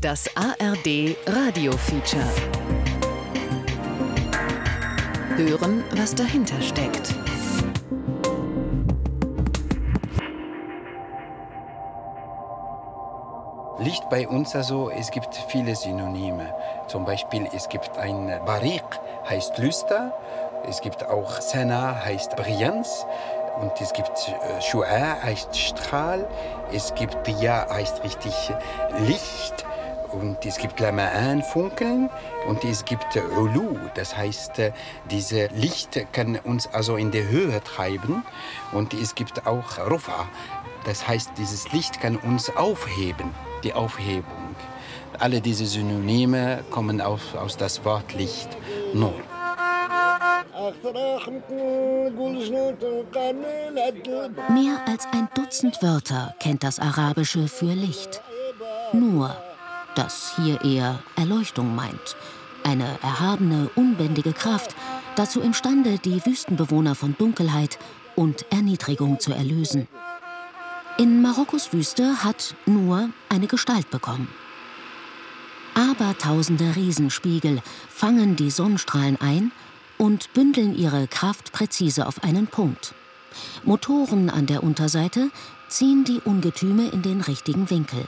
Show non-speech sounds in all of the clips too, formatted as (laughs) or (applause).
Das ARD Radio Feature. Hören, was dahinter steckt. Licht bei uns also, es gibt viele Synonyme. Zum Beispiel, es gibt ein Barik, heißt Lüster. Es gibt auch Sana, heißt Brillanz. Und es gibt äh, Shu'a, heißt Strahl. Es gibt Dia, heißt richtig Licht. Und es gibt Lama'an, Funkeln. Und es gibt Ulu, das heißt, äh, diese Licht kann uns also in die Höhe treiben. Und es gibt auch Rufa, das heißt, dieses Licht kann uns aufheben, die Aufhebung. Alle diese Synonyme kommen auf, aus das Wort Licht, Nur. Mehr als ein Dutzend Wörter kennt das Arabische für Licht. Nur, das hier eher Erleuchtung meint. Eine erhabene, unbändige Kraft, dazu imstande, die Wüstenbewohner von Dunkelheit und Erniedrigung zu erlösen. In Marokkos Wüste hat Nur eine Gestalt bekommen. Abertausende Riesenspiegel fangen die Sonnenstrahlen ein und bündeln ihre Kraft präzise auf einen Punkt. Motoren an der Unterseite ziehen die Ungetüme in den richtigen Winkel.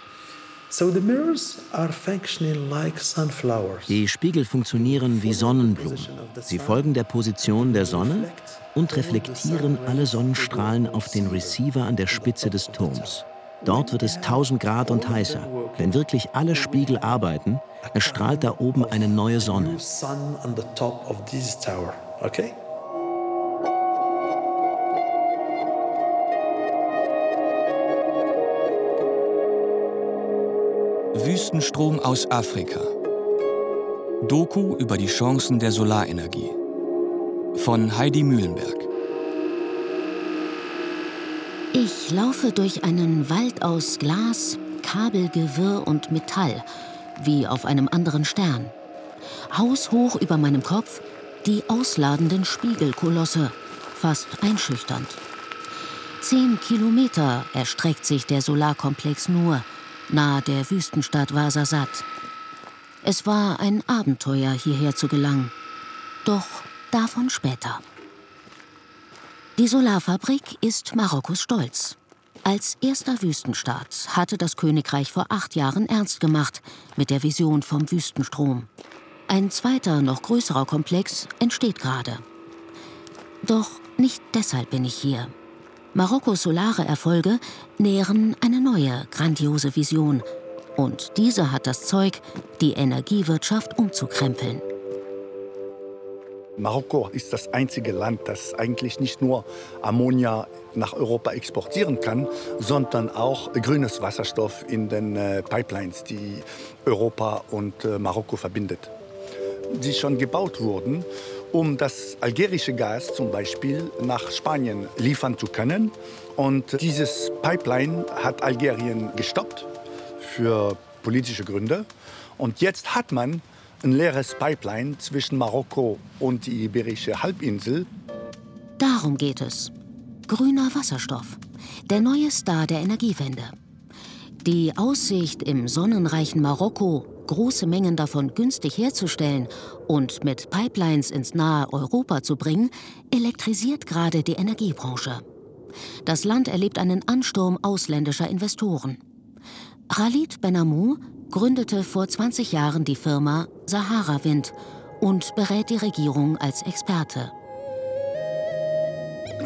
Die Spiegel funktionieren wie Sonnenblumen. Sie folgen der Position der Sonne und reflektieren alle Sonnenstrahlen auf den Receiver an der Spitze des Turms. Dort wird es 1000 Grad und heißer. Wenn wirklich alle Spiegel arbeiten, erstrahlt da oben eine neue Sonne. Okay? Wüstenstrom aus Afrika. Doku über die Chancen der Solarenergie. Von Heidi Mühlenberg. Ich laufe durch einen Wald aus Glas, Kabelgewirr und Metall, wie auf einem anderen Stern. Haushoch über meinem Kopf die ausladenden Spiegelkolosse, fast einschüchternd. Zehn Kilometer erstreckt sich der Solarkomplex nur, nahe der Wüstenstadt Wasasat. Es war ein Abenteuer, hierher zu gelangen. Doch davon später. Die Solarfabrik ist Marokkos Stolz. Als erster Wüstenstaat hatte das Königreich vor acht Jahren ernst gemacht mit der Vision vom Wüstenstrom. Ein zweiter, noch größerer Komplex entsteht gerade. Doch nicht deshalb bin ich hier. Marokkos solare Erfolge nähren eine neue, grandiose Vision. Und diese hat das Zeug, die Energiewirtschaft umzukrempeln. Marokko ist das einzige Land, das eigentlich nicht nur Ammonia nach Europa exportieren kann, sondern auch grünes Wasserstoff in den äh, Pipelines, die Europa und äh, Marokko verbindet. Die schon gebaut wurden, um das algerische Gas zum Beispiel nach Spanien liefern zu können. Und dieses Pipeline hat Algerien gestoppt für politische Gründe. Und jetzt hat man ein leeres Pipeline zwischen Marokko und die Iberische Halbinsel. Darum geht es. Grüner Wasserstoff. Der neue Star der Energiewende. Die Aussicht, im sonnenreichen Marokko große Mengen davon günstig herzustellen und mit Pipelines ins nahe Europa zu bringen, elektrisiert gerade die Energiebranche. Das Land erlebt einen Ansturm ausländischer Investoren. Khalid Benamou gründete vor 20 Jahren die Firma Sahara Wind und berät die Regierung als Experte.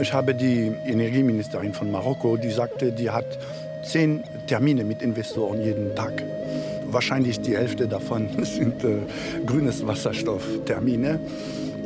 Ich habe die Energieministerin von Marokko, die sagte, die hat zehn Termine mit Investoren jeden Tag. Wahrscheinlich die Hälfte davon (laughs) sind äh, grünes Wasserstofftermine.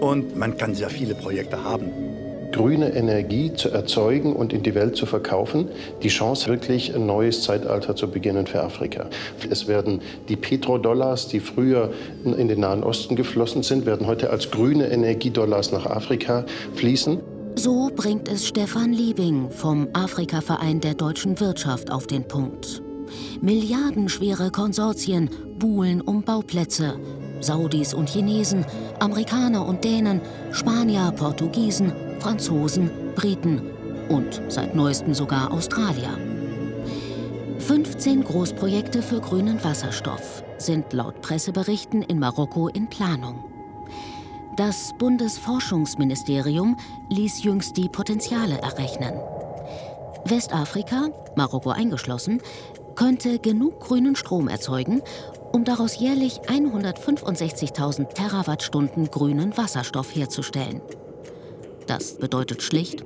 Und man kann sehr viele Projekte haben grüne Energie zu erzeugen und in die Welt zu verkaufen, die Chance, wirklich ein neues Zeitalter zu beginnen für Afrika. Es werden die Petrodollars, die früher in den Nahen Osten geflossen sind, werden heute als grüne Energiedollars nach Afrika fließen. So bringt es Stefan Liebing vom Afrika-Verein der deutschen Wirtschaft auf den Punkt. Milliardenschwere Konsortien buhlen um Bauplätze. Saudis und Chinesen, Amerikaner und Dänen, Spanier, Portugiesen, Franzosen, Briten und seit neuestem sogar Australier. 15 Großprojekte für grünen Wasserstoff sind laut Presseberichten in Marokko in Planung. Das Bundesforschungsministerium ließ jüngst die Potenziale errechnen. Westafrika, Marokko eingeschlossen, könnte genug grünen Strom erzeugen, um daraus jährlich 165.000 Terawattstunden grünen Wasserstoff herzustellen. Das bedeutet schlicht,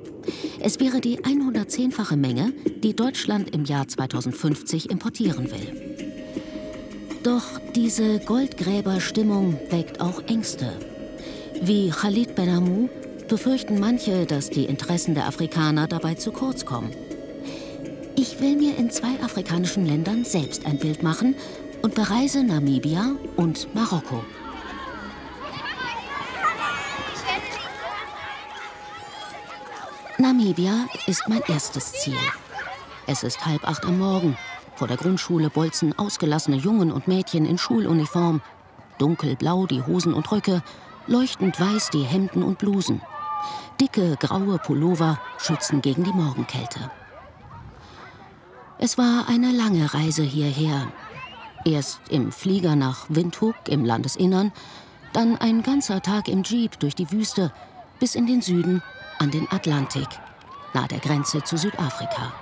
es wäre die 110-fache Menge, die Deutschland im Jahr 2050 importieren will. Doch diese Goldgräberstimmung weckt auch Ängste. Wie Khalid Benamou befürchten manche, dass die Interessen der Afrikaner dabei zu kurz kommen. Ich will mir in zwei afrikanischen Ländern selbst ein Bild machen und bereise Namibia und Marokko. Namibia ist mein erstes Ziel. Es ist halb acht am Morgen. Vor der Grundschule bolzen ausgelassene Jungen und Mädchen in Schuluniform. Dunkelblau die Hosen und Röcke, leuchtend weiß die Hemden und Blusen. Dicke graue Pullover schützen gegen die Morgenkälte. Es war eine lange Reise hierher. Erst im Flieger nach Windhoek im Landesinnern, dann ein ganzer Tag im Jeep durch die Wüste bis in den Süden an den Atlantik, nahe der Grenze zu Südafrika.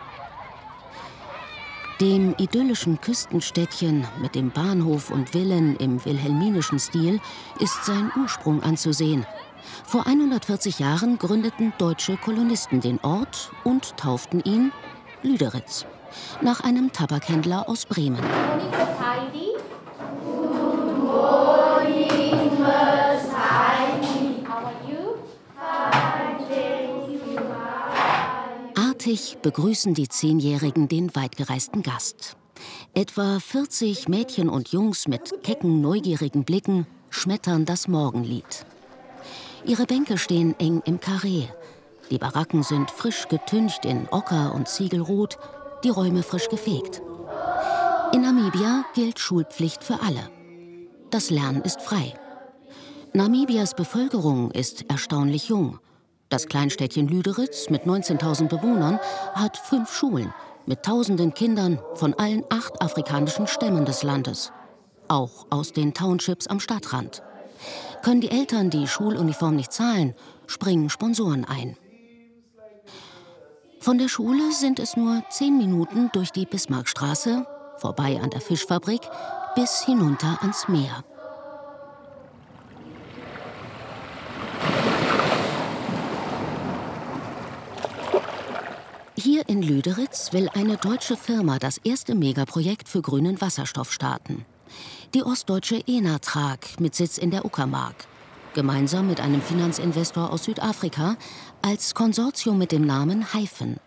Dem idyllischen Küstenstädtchen mit dem Bahnhof und Villen im wilhelminischen Stil ist sein Ursprung anzusehen. Vor 140 Jahren gründeten deutsche Kolonisten den Ort und tauften ihn Lüderitz, nach einem Tabakhändler aus Bremen. Artig begrüßen die Zehnjährigen den weitgereisten Gast. Etwa 40 Mädchen und Jungs mit kecken, neugierigen Blicken schmettern das Morgenlied. Ihre Bänke stehen eng im Karree. Die Baracken sind frisch getüncht in Ocker und Ziegelrot, die Räume frisch gefegt. In Namibia gilt Schulpflicht für alle. Das Lernen ist frei. Namibias Bevölkerung ist erstaunlich jung. Das Kleinstädtchen Lüderitz mit 19.000 Bewohnern hat fünf Schulen mit tausenden Kindern von allen acht afrikanischen Stämmen des Landes, auch aus den Townships am Stadtrand. Können die Eltern die Schuluniform nicht zahlen, springen Sponsoren ein. Von der Schule sind es nur zehn Minuten durch die Bismarckstraße, vorbei an der Fischfabrik, bis hinunter ans Meer. Hier in Lüderitz will eine deutsche Firma das erste Megaprojekt für grünen Wasserstoff starten. Die ostdeutsche Enatrag mit Sitz in der Uckermark. Gemeinsam mit einem Finanzinvestor aus Südafrika als Konsortium mit dem Namen Hyphen.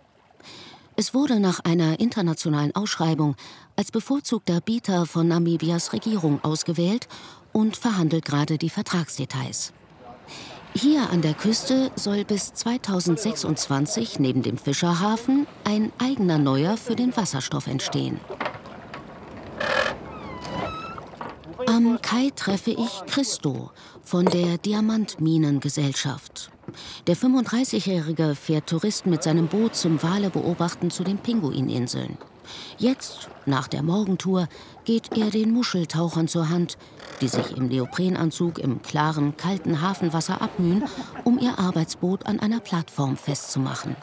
Es wurde nach einer internationalen Ausschreibung als bevorzugter Bieter von Namibias Regierung ausgewählt und verhandelt gerade die Vertragsdetails. Hier an der Küste soll bis 2026 neben dem Fischerhafen ein eigener Neuer für den Wasserstoff entstehen. Am Kai treffe ich Christo von der Diamantminengesellschaft. Der 35-Jährige fährt Touristen mit seinem Boot zum Wale beobachten zu den Pinguininseln. Jetzt, nach der Morgentour, geht er den Muscheltauchern zur Hand, die sich im Neoprenanzug im klaren, kalten Hafenwasser abmühen, um ihr Arbeitsboot an einer Plattform festzumachen.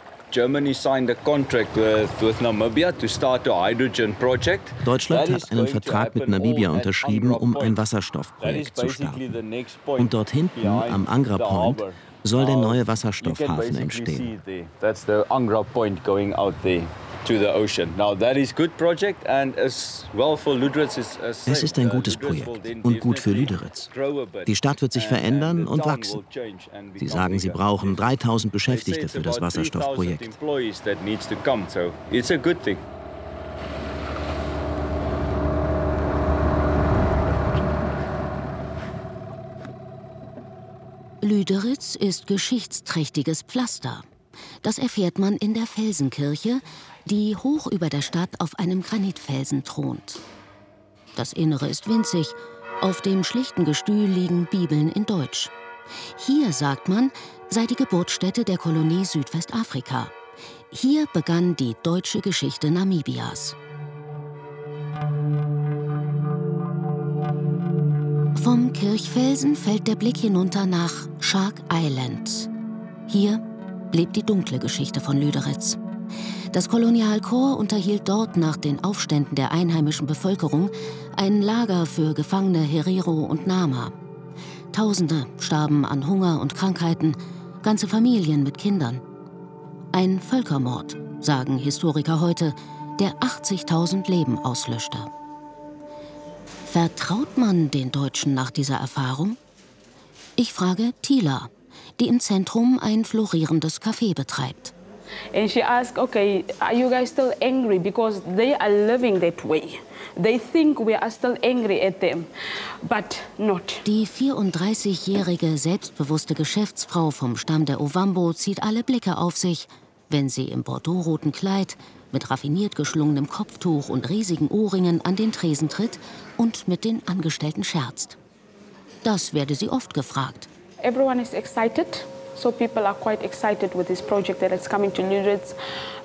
Deutschland hat einen Vertrag mit Namibia unterschrieben, um ein Wasserstoffprojekt zu starten. Und dort hinten am Angra Point soll der neue Wasserstoffhafen entstehen to the ocean. Now that is good project and as well for Lüderitz is as Es ist ein gutes Projekt und gut für Lüderitz. Die Stadt wird sich verändern und wachsen. Sie sagen, sie brauchen 3000 Beschäftigte für das Wasserstoffprojekt. Lüderitz ist geschichtsträchtiges Pflaster. Das erfährt man in der Felsenkirche, die hoch über der Stadt auf einem Granitfelsen thront. Das Innere ist winzig, auf dem schlichten Gestühl liegen Bibeln in Deutsch. Hier, sagt man, sei die Geburtsstätte der Kolonie Südwestafrika. Hier begann die deutsche Geschichte Namibias. Vom Kirchfelsen fällt der Blick hinunter nach Shark Island. Hier lebt die dunkle Geschichte von Lüderitz. Das Kolonialkorps unterhielt dort nach den Aufständen der einheimischen Bevölkerung ein Lager für Gefangene Herero und Nama. Tausende starben an Hunger und Krankheiten, ganze Familien mit Kindern. Ein Völkermord, sagen Historiker heute, der 80.000 Leben auslöschte. Vertraut man den Deutschen nach dieser Erfahrung? Ich frage Tila, die im Zentrum ein florierendes Café betreibt. And she asked, okay, are you guys still angry? Because they are living that way. They think we are still angry at them, but not. Die 34-jährige selbstbewusste Geschäftsfrau vom Stamm der Ovambo zieht alle Blicke auf sich, wenn sie im bordeauxroten Kleid mit raffiniert geschlungenem Kopftuch und riesigen Ohrringen an den Tresen tritt und mit den Angestellten scherzt. Das werde sie oft gefragt. Everyone is excited So people are quite excited with this project that is coming to Lüderitz.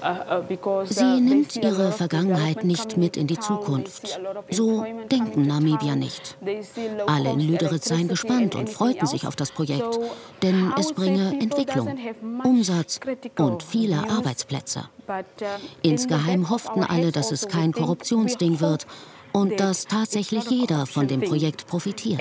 Uh, Sie nimmt ihre Vergangenheit nicht mit in die Zukunft. So denken Namibier nicht. Alle in Lüderitz seien gespannt und freuten sich auf das Projekt, denn es bringe Entwicklung, Umsatz und viele Arbeitsplätze. Uh, Insgeheim hofften alle, dass es kein Korruptionsding wird und dass tatsächlich jeder von dem Projekt profitiert.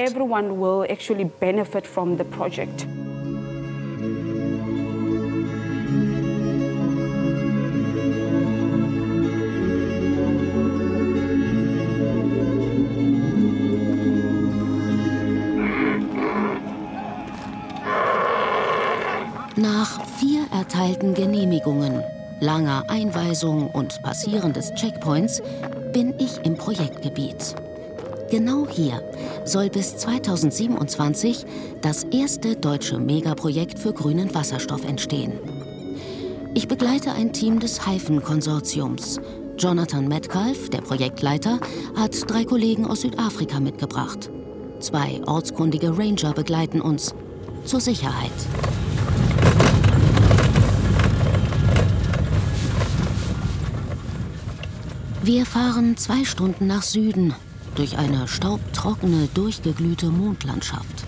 Erteilten Genehmigungen, langer Einweisung und Passieren des Checkpoints bin ich im Projektgebiet. Genau hier soll bis 2027 das erste deutsche Megaprojekt für grünen Wasserstoff entstehen. Ich begleite ein Team des Haifen-Konsortiums. Jonathan Metcalf, der Projektleiter, hat drei Kollegen aus Südafrika mitgebracht. Zwei ortskundige Ranger begleiten uns zur Sicherheit. Wir fahren zwei Stunden nach Süden durch eine staubtrockene, durchgeglühte Mondlandschaft.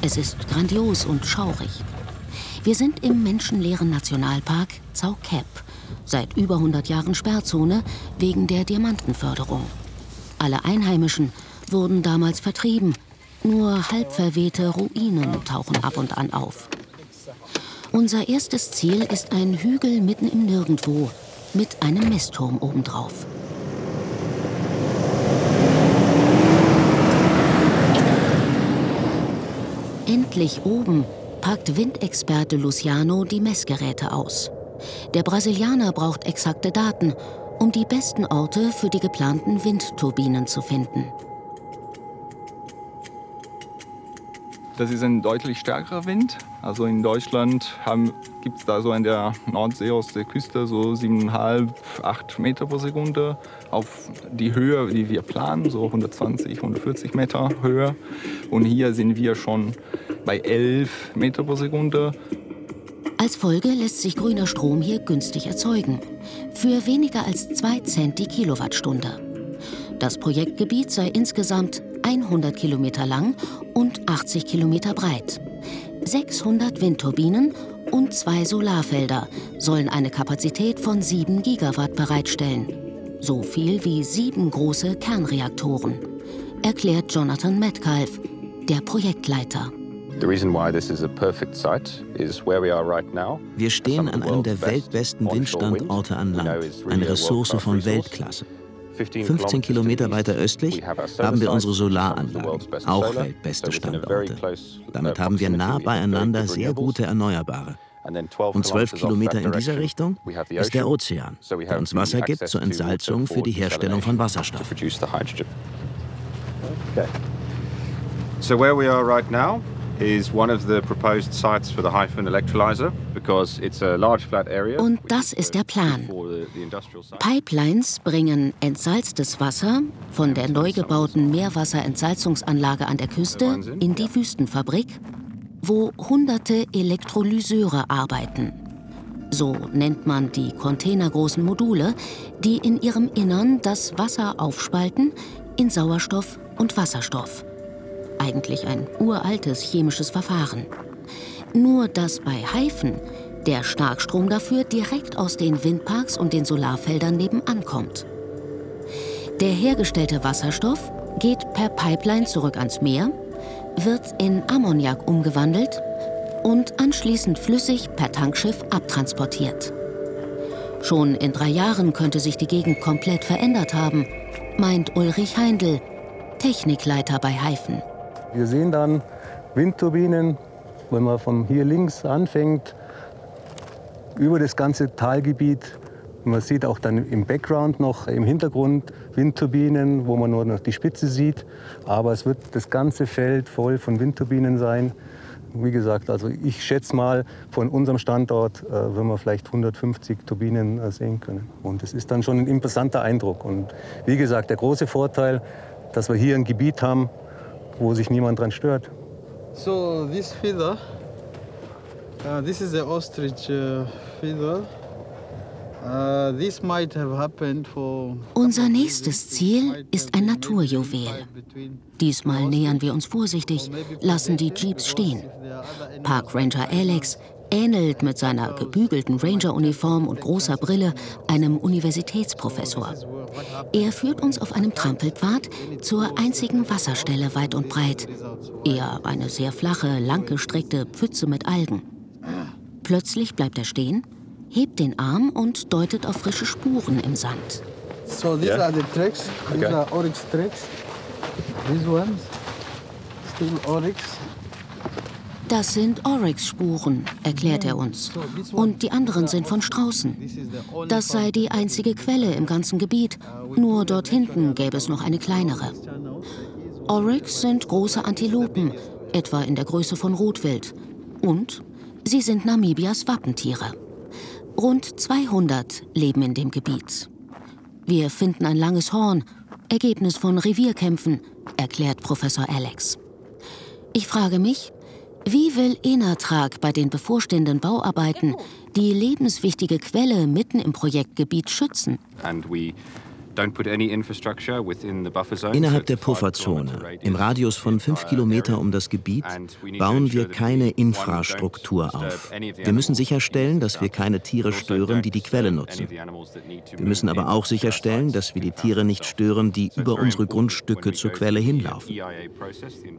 Es ist grandios und schaurig. Wir sind im menschenleeren Nationalpark Zaukep, seit über 100 Jahren Sperrzone wegen der Diamantenförderung. Alle Einheimischen wurden damals vertrieben. Nur halb verwehte Ruinen tauchen ab und an auf. Unser erstes Ziel ist ein Hügel mitten im Nirgendwo mit einem Messturm obendrauf. Endlich oben packt Windexperte Luciano die Messgeräte aus. Der Brasilianer braucht exakte Daten, um die besten Orte für die geplanten Windturbinen zu finden. Das ist ein deutlich stärkerer Wind. Also in Deutschland gibt es da so an der Nordsee aus der Küste so 7,5, 8 Meter pro Sekunde. Auf die Höhe, die wir planen, so 120, 140 Meter Höhe. Und hier sind wir schon bei 11 Meter pro Sekunde. Als Folge lässt sich grüner Strom hier günstig erzeugen. Für weniger als 2 Cent die Kilowattstunde. Das Projektgebiet sei insgesamt 100 Kilometer lang und 80 Kilometer breit. 600 Windturbinen und zwei Solarfelder sollen eine Kapazität von 7 Gigawatt bereitstellen. So viel wie sieben große Kernreaktoren, erklärt Jonathan Metcalf, der Projektleiter. Wir stehen an einem der weltbesten Windstandorte an Land, eine Ressource von Weltklasse. 15 Kilometer weiter östlich haben wir unsere Solaranlagen, auch weltbeste Standorte. Damit haben wir nah beieinander sehr gute Erneuerbare. Und 12 Kilometer in dieser Richtung ist der Ozean, der uns Wasser gibt zur Entsalzung für die Herstellung von Wasserstoff. So where we are right now is one of the proposed sites for the Hyphen electrolyzer because it's a large flat area. Und das ist der Plan. Pipelines bringen entsalztes Wasser von der neu gebauten Meerwasserentsalzungsanlage an der Küste in die Wüstenfabrik, wo hunderte Elektrolyseure arbeiten. So nennt man die containergroßen Module, die in ihrem Innern das Wasser aufspalten in Sauerstoff und Wasserstoff. eigentlich ein uraltes chemisches Verfahren. Nur dass bei Haifen der Starkstrom dafür direkt aus den Windparks und den Solarfeldern nebenan kommt. Der hergestellte Wasserstoff geht per Pipeline zurück ans Meer, wird in Ammoniak umgewandelt und anschließend flüssig per Tankschiff abtransportiert. Schon in drei Jahren könnte sich die Gegend komplett verändert haben, meint Ulrich Heindl, Technikleiter bei Haifen. Wir sehen dann Windturbinen, wenn man von hier links anfängt, über das ganze Talgebiet. Man sieht auch dann im Background noch im Hintergrund Windturbinen, wo man nur noch die Spitze sieht. Aber es wird das ganze Feld voll von Windturbinen sein. Wie gesagt, also ich schätze mal, von unserem Standort äh, werden wir vielleicht 150 Turbinen äh, sehen können. Und es ist dann schon ein imposanter Eindruck. Und wie gesagt, der große Vorteil, dass wir hier ein Gebiet haben, wo sich niemand dran stört. So this feather, uh, this is the ostrich uh, feather. Uh, this might have happened for Unser nächstes Ziel ist ein Naturjuwel. Diesmal nähern wir uns vorsichtig, lassen die Jeeps stehen. Park Ranger Alex ähnelt mit seiner gebügelten Ranger-Uniform und großer Brille einem Universitätsprofessor. Er führt uns auf einem Trampelpfad zur einzigen Wasserstelle weit und breit. Eher eine sehr flache, langgestreckte Pfütze mit Algen. Plötzlich bleibt er stehen, hebt den Arm und deutet auf frische Spuren im Sand. So these Yeah. are the tracks. These Okay. are oryx tracks. These ones, still oryx. Das sind Oryx-Spuren, erklärt er uns. Und die anderen sind von Straußen. Das sei die einzige Quelle im ganzen Gebiet. Nur dort hinten gäbe es noch eine kleinere. Oryx sind große Antilopen, etwa in der Größe von Rotwild. Und sie sind Namibias Wappentiere. Rund 200 leben in dem Gebiet. Wir finden ein langes Horn, Ergebnis von Revierkämpfen, erklärt Professor Alex. Ich frage mich, wie will Enatrag bei den bevorstehenden Bauarbeiten die lebenswichtige Quelle mitten im Projektgebiet schützen? And we Innerhalb der Pufferzone, im Radius von fünf Kilometer um das Gebiet, bauen wir keine Infrastruktur auf. Wir müssen sicherstellen, dass wir keine Tiere stören, die die Quelle nutzen. Wir müssen aber auch sicherstellen, dass wir die Tiere nicht stören, die über unsere Grundstücke zur Quelle hinlaufen.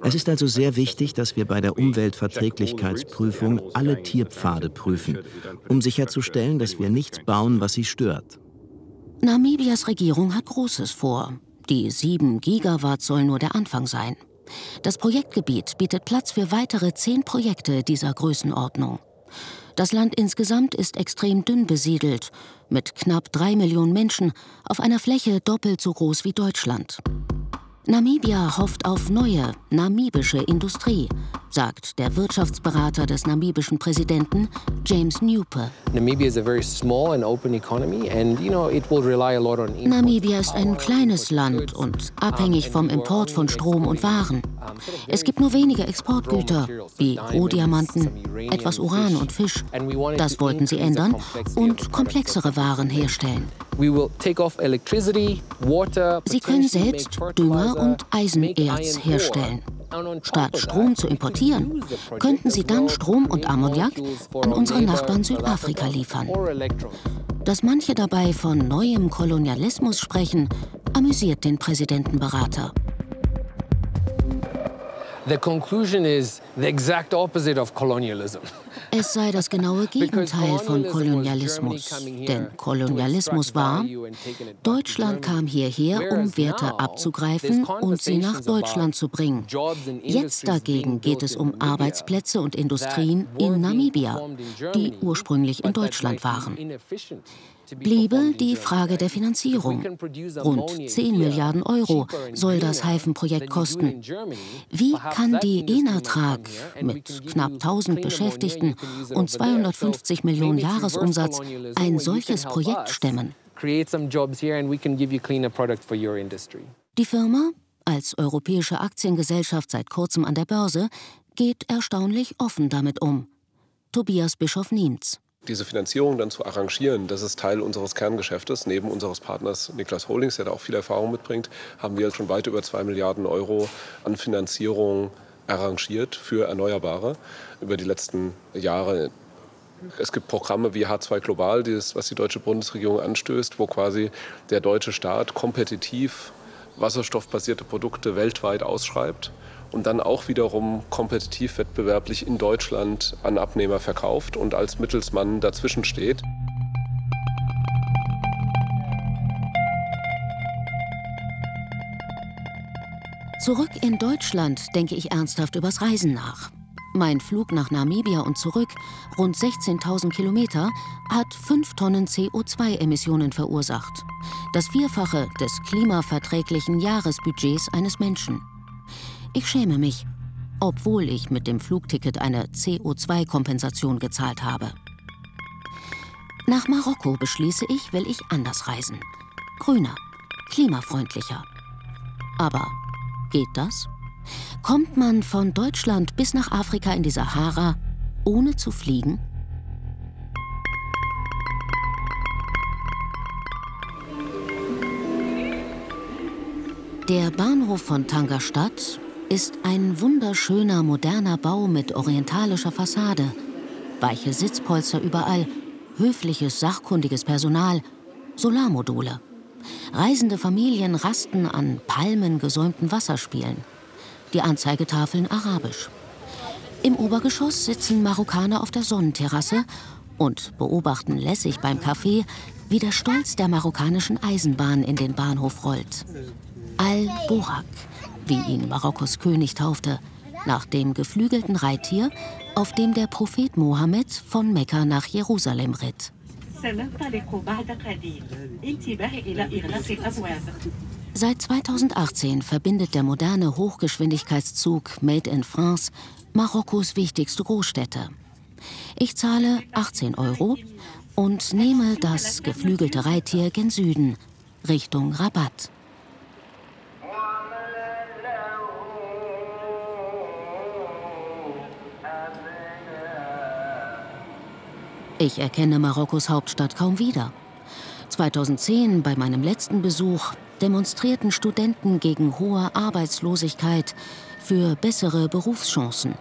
Es ist also sehr wichtig, dass wir bei der Umweltverträglichkeitsprüfung alle Tierpfade prüfen, um sicherzustellen, dass wir nichts bauen, was sie stört. Namibias Regierung hat Großes vor. Die 7 Gigawatt sollen nur der Anfang sein. Das Projektgebiet bietet Platz für weitere 10 Projekte dieser Größenordnung. Das Land insgesamt ist extrem dünn besiedelt, mit knapp drei Millionen Menschen auf einer Fläche doppelt so groß wie Deutschland. Namibia hofft auf neue namibische Industrie, sagt der Wirtschaftsberater des namibischen Präsidenten James Newper. Namibia ist ein kleines Land und abhängig vom Import von Strom und Waren. Es gibt nur wenige Exportgüter, wie Rohdiamanten, etwas Uran und Fisch. Das wollten sie ändern und komplexere Waren herstellen. Sie können selbst Dünger und Eisenerz herstellen. Statt Strom zu importieren, könnten sie dann Strom und Ammoniak an unsere Nachbarn Südafrika liefern. Dass manche dabei von neuem Kolonialismus sprechen, amüsiert den Präsidentenberater. The conclusion is the exact opposite of colonialism. Es sei das genaue Gegenteil von Kolonialismus. Denn Kolonialismus war, Deutschland kam hierher, um Werte abzugreifen und sie nach Deutschland zu bringen. Jetzt dagegen geht es um Arbeitsplätze und Industrien in Namibia, die ursprünglich in Deutschland waren. Bliebe die Frage der Finanzierung. Rund 10 Milliarden Euro soll das Haifenprojekt kosten. Wie kann die Enatrag mit knapp 1000 Beschäftigten und 250 Millionen Jahresumsatz ein solches Projekt stemmen? Die Firma, als europäische Aktiengesellschaft seit kurzem an der Börse, geht erstaunlich offen damit um. Tobias Bischof Niemz. Diese Finanzierung dann zu arrangieren, das ist Teil unseres Kerngeschäftes. Neben unseres Partners Niklas Holdings, der da auch viel Erfahrung mitbringt, haben wir schon weit über zwei Milliarden Euro an Finanzierung arrangiert für Erneuerbare über die letzten Jahre. Es gibt Programme wie H2 Global, dieses, was die deutsche Bundesregierung anstößt, wo quasi der deutsche Staat kompetitiv wasserstoffbasierte Produkte weltweit ausschreibt und dann auch wiederum kompetitiv wettbewerblich in Deutschland an Abnehmer verkauft und als Mittelsmann dazwischen steht. Zurück in Deutschland denke ich ernsthaft übers Reisen nach. Mein Flug nach Namibia und zurück, rund 16.000 Kilometer, hat 5 Tonnen CO2-Emissionen verursacht. Das Vierfache des klimaverträglichen Jahresbudgets eines Menschen. Ich schäme mich, obwohl ich mit dem Flugticket eine CO2-Kompensation gezahlt habe. Nach Marokko beschließe ich, will ich anders reisen. Grüner, klimafreundlicher. Aber geht das? Kommt man von Deutschland bis nach Afrika in die Sahara, ohne zu fliegen? Der Bahnhof von Tangerstadt ist ein wunderschöner moderner Bau mit orientalischer Fassade, weiche Sitzpolster überall, höfliches, sachkundiges Personal, Solarmodule. Reisende Familien rasten an palmengesäumten Wasserspielen die Anzeigetafeln arabisch. Im Obergeschoss sitzen Marokkaner auf der Sonnenterrasse und beobachten lässig beim Kaffee, wie der Stolz der marokkanischen Eisenbahn in den Bahnhof rollt. Al-Borak, wie ihn Marokkos König taufte, nach dem geflügelten Reittier, auf dem der Prophet Mohammed von Mekka nach Jerusalem ritt. Seit 2018 verbindet der moderne Hochgeschwindigkeitszug Made in France Marokkos wichtigste Großstädte. Ich zahle 18 Euro und nehme das geflügelte Reittier gen Süden, Richtung Rabat. Ich erkenne Marokkos Hauptstadt kaum wieder. 2010 bei meinem letzten Besuch demonstrierten Studenten gegen hohe Arbeitslosigkeit für bessere Berufschancen.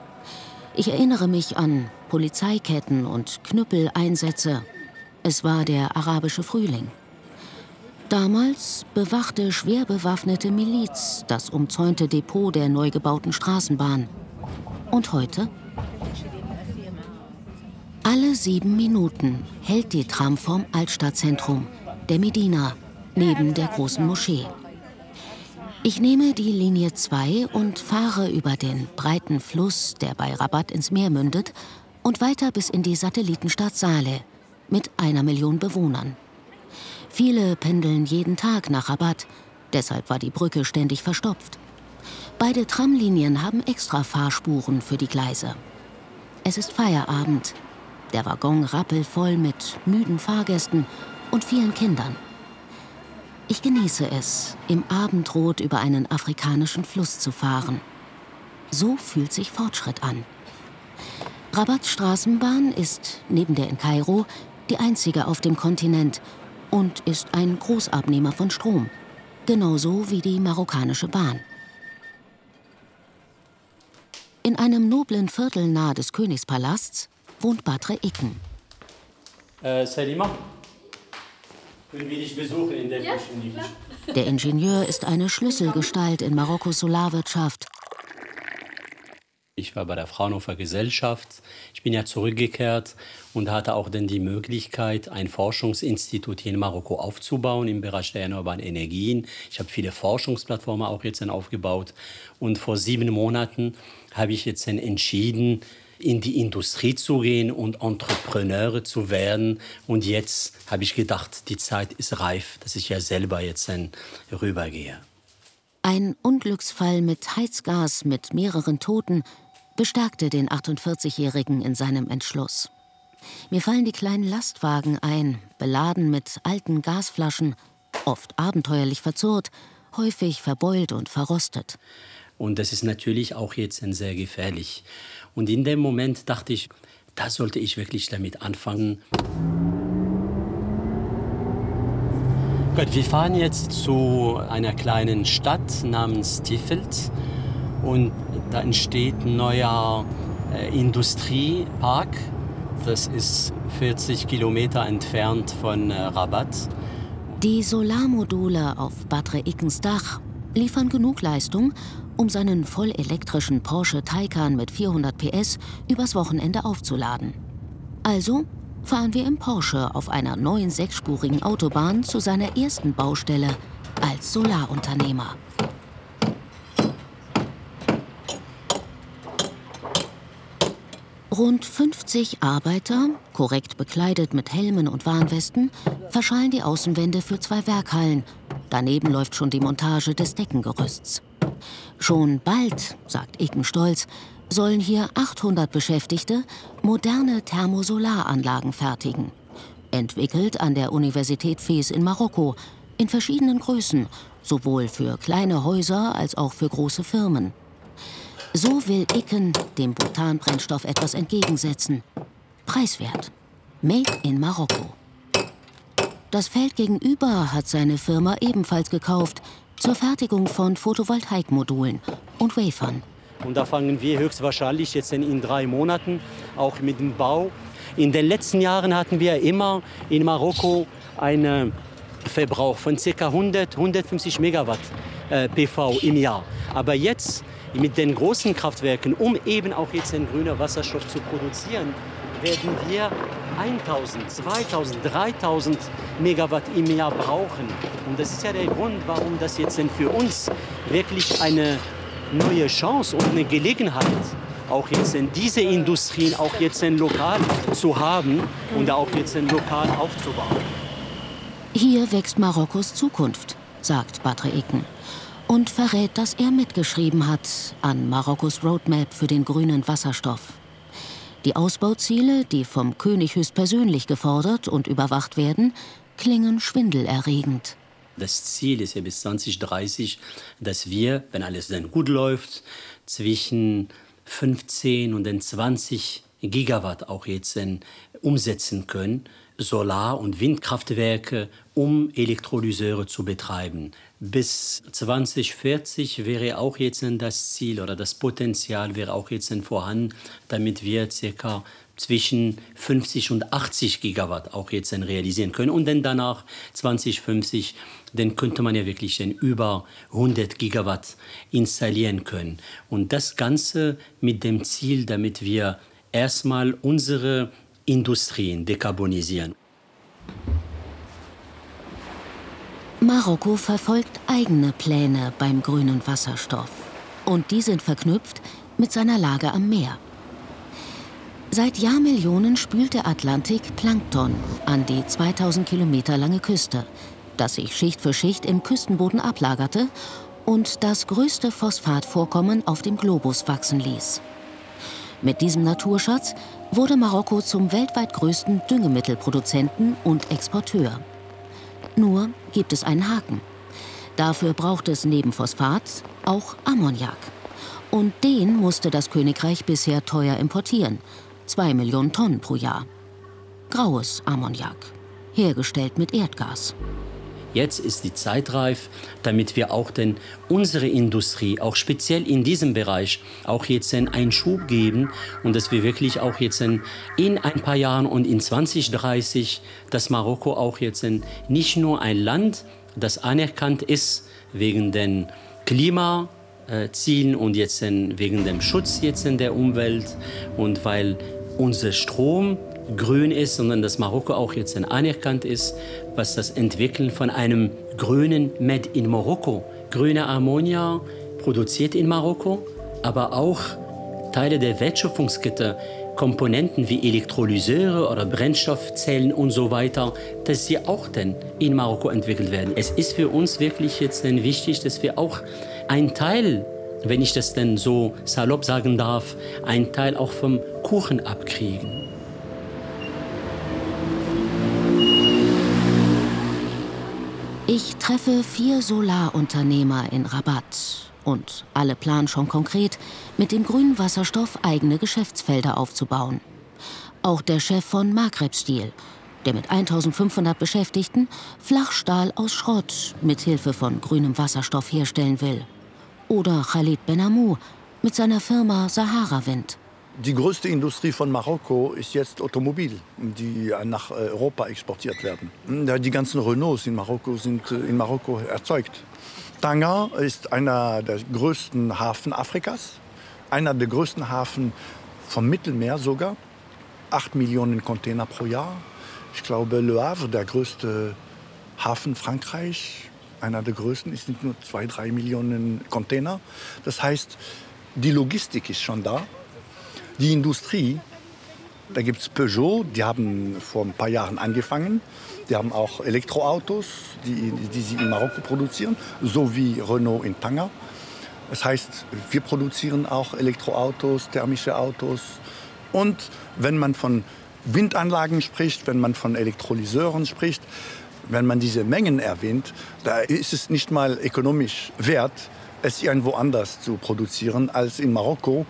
Ich erinnere mich an Polizeiketten und Knüppeleinsätze. Es war der arabische Frühling. Damals bewachte schwer bewaffnete Miliz das umzäunte Depot der neu gebauten Straßenbahn. Und heute? Alle sieben Minuten hält die Tram vom Altstadtzentrum, der Medina, neben der großen Moschee. Ich nehme die Linie 2 und fahre über den breiten Fluss, der bei Rabat ins Meer mündet, und weiter bis in die Satellitenstadt Saleh mit einer Million Bewohnern. Viele pendeln jeden Tag nach Rabat, deshalb war die Brücke ständig verstopft. Beide Tramlinien haben extra Fahrspuren für die Gleise. Es ist Feierabend. Der Waggon rappelvoll mit müden Fahrgästen und vielen Kindern. Ich genieße es, im Abendrot über einen afrikanischen Fluss zu fahren. So fühlt sich Fortschritt an. Rabats Straßenbahn ist neben der in Kairo die einzige auf dem Kontinent und ist ein Großabnehmer von Strom, genauso wie die marokkanische Bahn. In einem noblen Viertel nahe des Königspalasts wohnt Badre Icken. Äh, Salima, können wir dich besuchen in der ja, Der Ingenieur ist eine Schlüsselgestalt in Marokkos Solarwirtschaft. Ich war bei der Fraunhofer Gesellschaft. Ich bin ja zurückgekehrt und hatte auch dann die Möglichkeit, ein Forschungsinstitut hier in Marokko aufzubauen im Bereich der erneuerbaren Energien. Ich habe viele Forschungsplattformen auch jetzt dann aufgebaut. Und vor sieben Monaten habe ich jetzt dann entschieden, in die Industrie zu gehen und Entrepreneure zu werden. Und jetzt habe ich gedacht, die Zeit ist reif, dass ich ja selber jetzt dann rübergehe. Ein Unglücksfall mit Heizgas mit mehreren Toten bestärkte den 48-Jährigen in seinem Entschluss. Mir fallen die kleinen Lastwagen ein, beladen mit alten Gasflaschen, oft abenteuerlich verzurrt, häufig verbeult und verrostet. Und das ist natürlich auch jetzt sehr gefährlich. Und in dem Moment dachte ich, da sollte ich wirklich damit anfangen. Gut, wir fahren jetzt zu einer kleinen Stadt namens Tiefeld und da entsteht ein neuer äh, Industriepark. Das ist 40 Kilometer entfernt von äh, Rabat. Die Solarmodule auf Badre Ickens Dach liefern genug Leistung, um seinen vollelektrischen Porsche Taycan mit 400 PS übers Wochenende aufzuladen. Also fahren wir im Porsche auf einer neuen sechsspurigen Autobahn zu seiner ersten Baustelle als Solarunternehmer. Rund 50 Arbeiter, korrekt bekleidet mit Helmen und Warnwesten, verschallen die Außenwände für zwei Werkhallen. Daneben läuft schon die Montage des Deckengerüsts. Schon bald, sagt Eken stolz, sollen hier 800 Beschäftigte moderne Thermosolaranlagen fertigen. Entwickelt an der Universität Fes in Marokko, in verschiedenen Größen, sowohl für kleine Häuser als auch für große Firmen. So will Icken dem Butanbrennstoff etwas entgegensetzen. Preiswert. Made in Marokko. Das Feld gegenüber hat seine Firma ebenfalls gekauft zur Fertigung von Photovoltaikmodulen und Wafern. Und da fangen wir höchstwahrscheinlich jetzt in drei Monaten auch mit dem Bau. In den letzten Jahren hatten wir immer in Marokko einen Verbrauch von ca. 100, 150 Megawatt äh, PV im Jahr. Aber jetzt mit den großen Kraftwerken, um eben auch jetzt den grünen Wasserstoff zu produzieren, werden wir 1000, 2000, 3000 Megawatt im Jahr brauchen. Und das ist ja der Grund, warum das jetzt für uns wirklich eine neue Chance und eine Gelegenheit auch jetzt in diese Industrien auch jetzt lokal zu haben und auch jetzt lokal aufzubauen. Hier wächst Marokkos Zukunft, sagt Badre Eken und verrät, dass er mitgeschrieben hat an Marokkos Roadmap für den grünen Wasserstoff. Die Ausbauziele, die vom König höchstpersönlich gefordert und überwacht werden, klingen schwindelerregend. Das Ziel ist ja bis 2030, dass wir, wenn alles dann gut läuft, zwischen 15 und 20 Gigawatt auch jetzt umsetzen können, Solar- und Windkraftwerke, um Elektrolyseure zu betreiben. Bis 2040 wäre auch jetzt das Ziel oder das Potenzial wäre auch jetzt vorhanden, damit wir ca. zwischen 50 und 80 Gigawatt auch jetzt realisieren können. Und dann danach 2050, dann könnte man ja wirklich über 100 Gigawatt installieren können. Und das Ganze mit dem Ziel, damit wir erstmal unsere Industrien dekarbonisieren. Marokko verfolgt eigene Pläne beim grünen Wasserstoff. Und die sind verknüpft mit seiner Lage am Meer. Seit Jahrmillionen spült der Atlantik Plankton an die 2000 Kilometer lange Küste, das sich Schicht für Schicht im Küstenboden ablagerte und das größte Phosphatvorkommen auf dem Globus wachsen ließ. Mit diesem Naturschatz wurde Marokko zum weltweit größten Düngemittelproduzenten und Exporteur. Nur gibt es einen Haken. Dafür braucht es neben Phosphat auch Ammoniak. Und den musste das Königreich bisher teuer importieren. Zwei Millionen Tonnen pro Jahr. Graues Ammoniak, hergestellt mit Erdgas. Jetzt ist die Zeit reif, damit wir auch denn unsere Industrie, auch speziell in diesem Bereich, auch jetzt einen Schub geben und dass wir wirklich auch jetzt in ein paar Jahren und in 2030, dass Marokko auch jetzt nicht nur ein Land, das anerkannt ist wegen den Klimazielen und jetzt wegen dem Schutz jetzt in der Umwelt und weil unser Strom grün ist, sondern dass Marokko auch jetzt anerkannt ist, was das Entwickeln von einem grünen Made in Marokko, grüne Ammonia produziert in Marokko, aber auch Teile der Wertschöpfungskette, Komponenten wie Elektrolyseure oder Brennstoffzellen und so weiter, dass sie auch dann in Marokko entwickelt werden. Es ist für uns wirklich jetzt dann wichtig, dass wir auch einen Teil, wenn ich das denn so salopp sagen darf, einen Teil auch vom Kuchen abkriegen. Ich treffe vier Solarunternehmer in Rabat und alle planen schon konkret, mit dem grünen Wasserstoff eigene Geschäftsfelder aufzubauen. Auch der Chef von Maghreb Steel, der mit 1500 Beschäftigten Flachstahl aus Schrott mit Hilfe von grünem Wasserstoff herstellen will. Oder Khalid Benamou mit seiner Firma Sahara Wind. Die größte Industrie von Marokko ist jetzt Automobil, die nach Europa exportiert werden. Die ganzen Renaults in Marokko sind in Marokko erzeugt. Tanger ist einer der größten Hafen Afrikas, einer der größten Hafen vom Mittelmeer sogar. Acht Millionen Container pro Jahr. Ich glaube, Le Havre, der größte Hafen Frankreich, einer der größten, ist nicht nur zwei, drei Millionen Container. Das heißt, die Logistik ist schon da. Die Industrie, da gibt es Peugeot, die haben vor ein paar Jahren angefangen. Die haben auch Elektroautos, die, die sie in Marokko produzieren, so wie Renault in Tanger. Das heißt, wir produzieren auch Elektroautos, thermische Autos. Und wenn man von Windanlagen spricht, wenn man von Elektrolyseuren spricht, wenn man diese Mengen erwähnt, da ist es nicht mal ökonomisch wert, es irgendwo anders zu produzieren als in Marokko.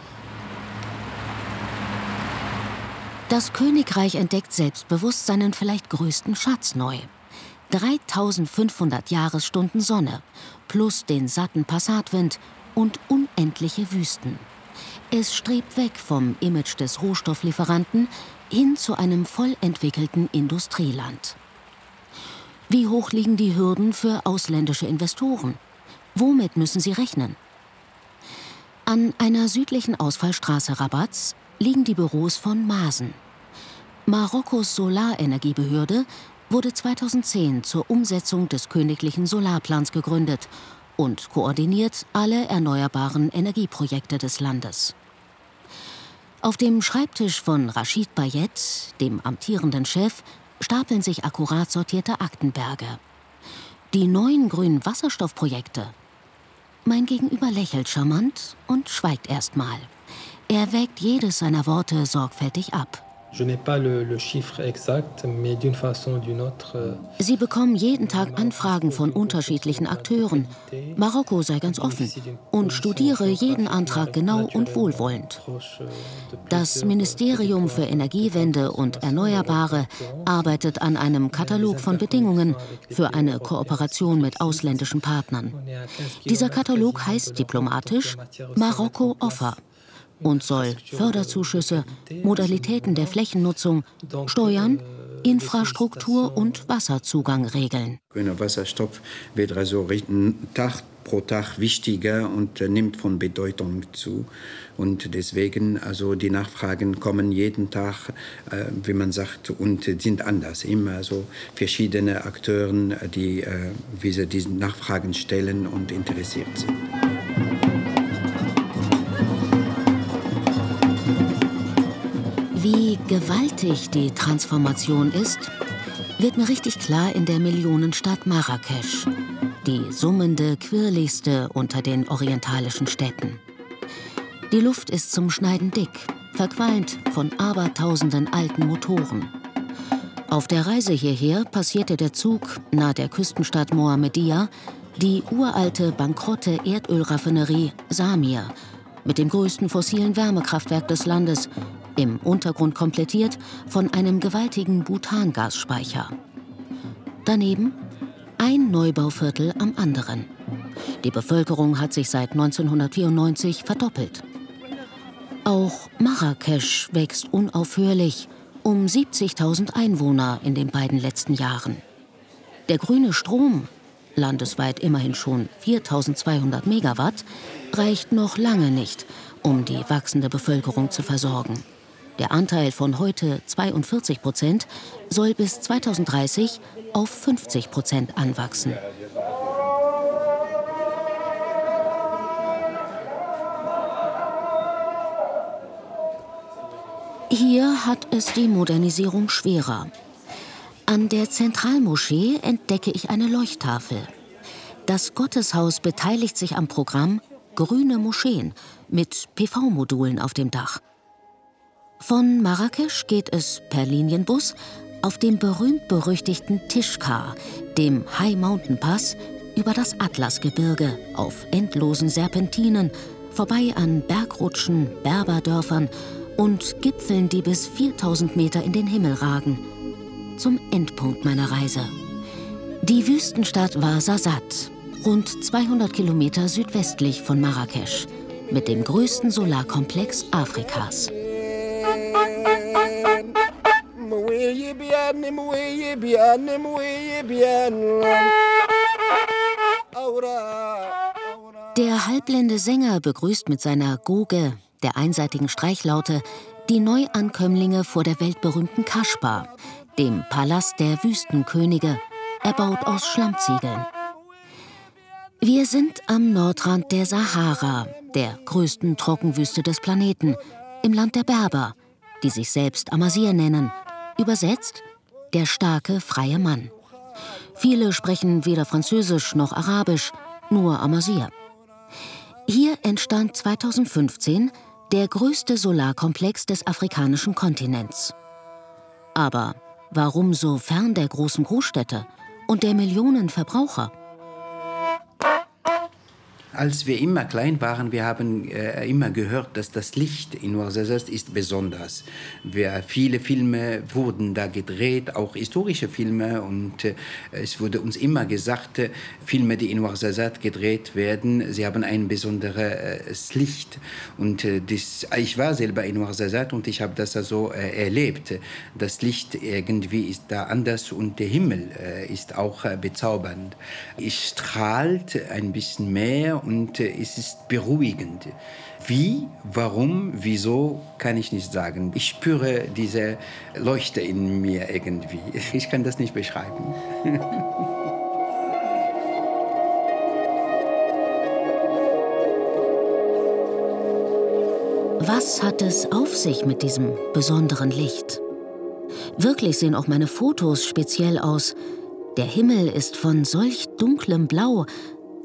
Das Königreich entdeckt selbstbewusst seinen vielleicht größten Schatz neu. 3500 Jahresstunden Sonne plus den satten Passatwind und unendliche Wüsten. Es strebt weg vom Image des Rohstofflieferanten hin zu einem voll entwickelten Industrieland. Wie hoch liegen die Hürden für ausländische Investoren? Womit müssen sie rechnen? An einer südlichen Ausfallstraße Rabats liegen die Büros von Masen. Marokkos Solarenergiebehörde wurde 2010 zur Umsetzung des königlichen Solarplans gegründet und koordiniert alle erneuerbaren Energieprojekte des Landes. Auf dem Schreibtisch von Rashid Bayet, dem amtierenden Chef, stapeln sich akkurat sortierte Aktenberge. Die neuen grünen Wasserstoffprojekte. Mein Gegenüber lächelt charmant und schweigt erstmal. Er wägt jedes seiner Worte sorgfältig ab. Euh, Sie bekommen jeden Tag Anfragen von unterschiedlichen Akteuren. Marokko sei ganz offen und studiere jeden Antrag genau und wohlwollend. Das Ministerium für Energiewende und Erneuerbare arbeitet an einem Katalog von Bedingungen für eine Kooperation mit ausländischen Partnern. Dieser Katalog heißt diplomatisch Marokko Offer und soll Förderzuschüsse, Modalitäten der Flächennutzung, Steuern, Infrastruktur und Wasserzugang regeln. Grüner Wasserstoff wird also Tag pro Tag wichtiger und nimmt von Bedeutung zu. Und deswegen, also die Nachfragen kommen jeden Tag, äh, wie man sagt, und sind anders. Immer so verschiedene Akteure, die äh, diese Nachfragen stellen und interessiert sind. Gewaltig die Transformation ist, wird mir richtig klar in der Millionenstadt Marrakesch, die summende, quirligste unter den orientalischen Städten. Die Luft ist zum Schneiden dick, verqualmt von abertausenden alten Motoren. Auf der Reise hierher passierte der Zug nahe der Küstenstadt Mohammedia die uralte, bankrotte Erdölraffinerie Samir mit dem größten fossilen Wärmekraftwerk des Landes im Untergrund komplettiert von einem gewaltigen Butangasspeicher. Daneben ein Neubauviertel am anderen. Die Bevölkerung hat sich seit 1994 verdoppelt. Auch Marrakesch wächst unaufhörlich um 70.000 Einwohner in den beiden letzten Jahren. Der grüne Strom, landesweit immerhin schon 4.200 Megawatt, reicht noch lange nicht, um die wachsende Bevölkerung zu versorgen. Der Anteil von heute 42 Prozent soll bis 2030 auf 50 Prozent anwachsen. Hier hat es die Modernisierung schwerer. An der Zentralmoschee entdecke ich eine Leuchttafel. Das Gotteshaus beteiligt sich am Programm Grüne Moscheen mit PV-Modulen auf dem Dach. Von Marrakesch geht es per Linienbus auf dem berühmt-berüchtigten Tischkar, dem High Mountain Pass, über das Atlasgebirge auf endlosen Serpentinen, vorbei an Bergrutschen, Berberdörfern und Gipfeln, die bis 4000 Meter in den Himmel ragen. Zum Endpunkt meiner Reise. Die Wüstenstadt war Sasat, rund 200 Kilometer südwestlich von Marrakesch, mit dem größten Solarkomplex Afrikas. Der halbblinde Sänger begrüßt mit seiner Goge, der einseitigen Streichlaute, die Neuankömmlinge vor der weltberühmten Kaschba, dem Palast der Wüstenkönige, erbaut aus Schlammziegeln. Wir sind am Nordrand der Sahara, der größten Trockenwüste des Planeten, im Land der Berber, die sich selbst Amazir nennen, übersetzt der starke freie Mann. Viele sprechen weder Französisch noch Arabisch, nur Amazir. Hier entstand 2015 der größte Solarkomplex des afrikanischen Kontinents. Aber warum so fern der großen Großstädte und der Millionen Verbraucher? Als wir immer klein waren, wir haben äh, immer gehört, dass das Licht in Ouarzazate ist besonders. Wir, viele Filme wurden da gedreht, auch historische Filme. Und äh, es wurde uns immer gesagt, äh, Filme, die in Ouarzazate gedreht werden, sie haben ein besonderes Licht. Und äh, das, ich war selber in Ouarzazate und ich habe das also äh, erlebt. Das Licht irgendwie ist da anders und der Himmel äh, ist auch bezaubernd. Es strahlt ein bisschen mehr und äh, es ist beruhigend. Wie, warum, wieso, kann ich nicht sagen. Ich spüre diese Leuchte in mir irgendwie. (laughs) Ich kann das nicht beschreiben. (laughs) Was hat es auf sich mit diesem besonderen Licht? Wirklich sehen auch meine Fotos speziell aus. Der Himmel ist von solch dunklem Blau,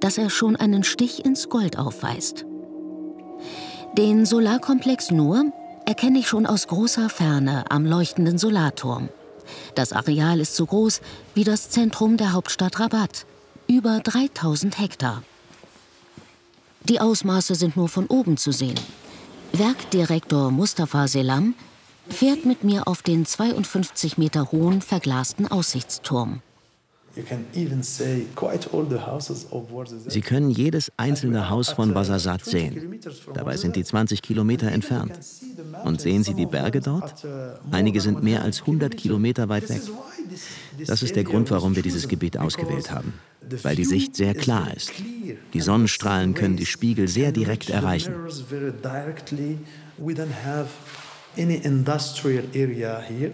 dass er schon einen Stich ins Gold aufweist. Den Solarkomplex Nur erkenne ich schon aus großer Ferne am leuchtenden Solarturm. Das Areal ist so groß wie das Zentrum der Hauptstadt Rabat, über 3000 Hektar. Die Ausmaße sind nur von oben zu sehen. Werkdirektor Mustafa Selam fährt mit mir auf den 52 Meter hohen verglasten Aussichtsturm. Sie können jedes einzelne Haus von Basasat sehen. Dabei sind die 20 Kilometer entfernt. Und sehen Sie die Berge dort? Einige sind mehr als 100 Kilometer weit weg. Das ist der Grund, warum wir dieses Gebiet ausgewählt haben. Weil die Sicht sehr klar ist. Die Sonnenstrahlen können die Spiegel sehr direkt erreichen. any industrial area here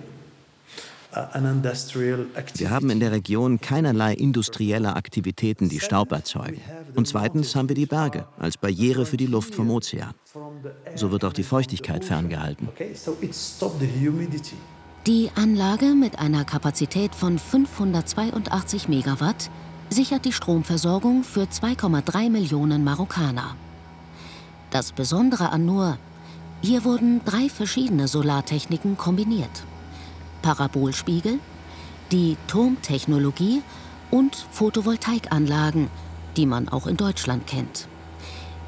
wir haben in der Region keinerlei industrielle Aktivitäten, die Staub erzeugen. Und zweitens haben wir die Berge als Barriere für die Luft vom Ozean. So wird auch die Feuchtigkeit ferngehalten. Die Anlage mit einer Kapazität von 582 Megawatt sichert die Stromversorgung für 2,3 Millionen Marokkaner. Das Besondere an Nur, hier wurden drei verschiedene Solartechniken kombiniert. Parabolspiegel, die Turmtechnologie und Photovoltaikanlagen, die man auch in Deutschland kennt.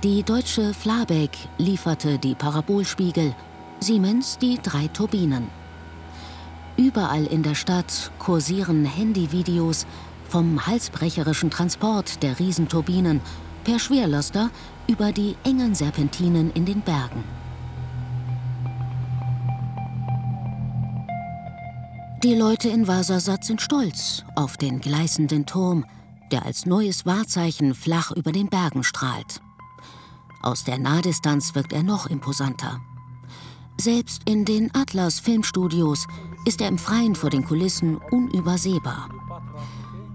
Die deutsche Flabeck lieferte die Parabolspiegel, Siemens die drei Turbinen. Überall in der Stadt kursieren Handyvideos vom halsbrecherischen Transport der Riesenturbinen per Schwerlaster über die engen Serpentinen in den Bergen. Die Leute in Wasasat sind stolz auf den gleißenden Turm, der als neues Wahrzeichen flach über den Bergen strahlt. Aus der Nahdistanz wirkt er noch imposanter. Selbst in den Atlas Filmstudios ist er im Freien vor den Kulissen unübersehbar.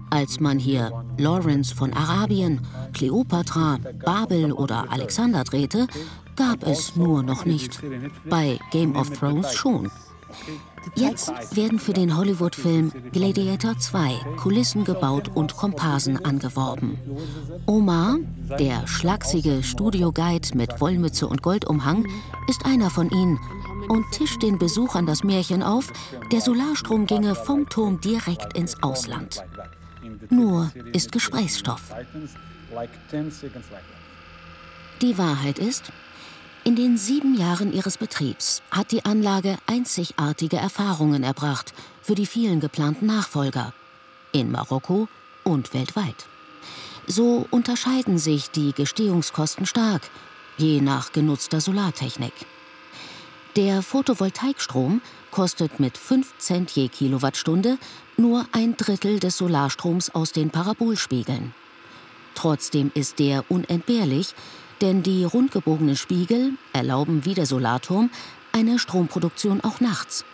Als man hier Lawrence von Arabien, Kleopatra, Babel oder Alexander drehte, gab es nur noch nicht. Bei Game of Thrones schon. Jetzt werden für den Hollywood-Film Gladiator 2 Kulissen gebaut und Komparsen angeworben. Omar, der schlachsige Studioguide mit Wollmütze und Goldumhang, ist einer von ihnen und tischt den Besuchern das Märchen auf, der Solarstrom ginge vom Turm direkt ins Ausland. Nur ist Gesprächsstoff. Die Wahrheit ist, In den sieben Jahren ihres Betriebs hat die Anlage einzigartige Erfahrungen erbracht für die vielen geplanten Nachfolger in Marokko und weltweit. So unterscheiden sich die Gestehungskosten stark, je nach genutzter Solartechnik. Der Photovoltaikstrom kostet mit 5 Cent je Kilowattstunde nur ein Drittel des Solarstroms aus den Parabolspiegeln. Trotzdem ist der unentbehrlich, denn die rundgebogenen Spiegel erlauben wie der Solarturm eine Stromproduktion auch nachts.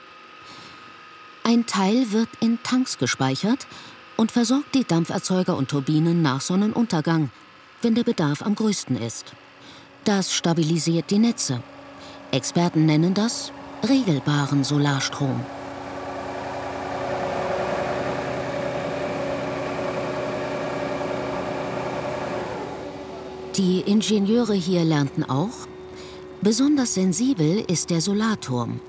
Ein Teil wird in Tanks gespeichert und versorgt die Dampferzeuger und Turbinen nach Sonnenuntergang, wenn der Bedarf am größten ist. Das stabilisiert die Netze. Experten nennen das regelbaren Solarstrom. Die Ingenieure hier lernten auch, besonders sensibel ist der Solarturm.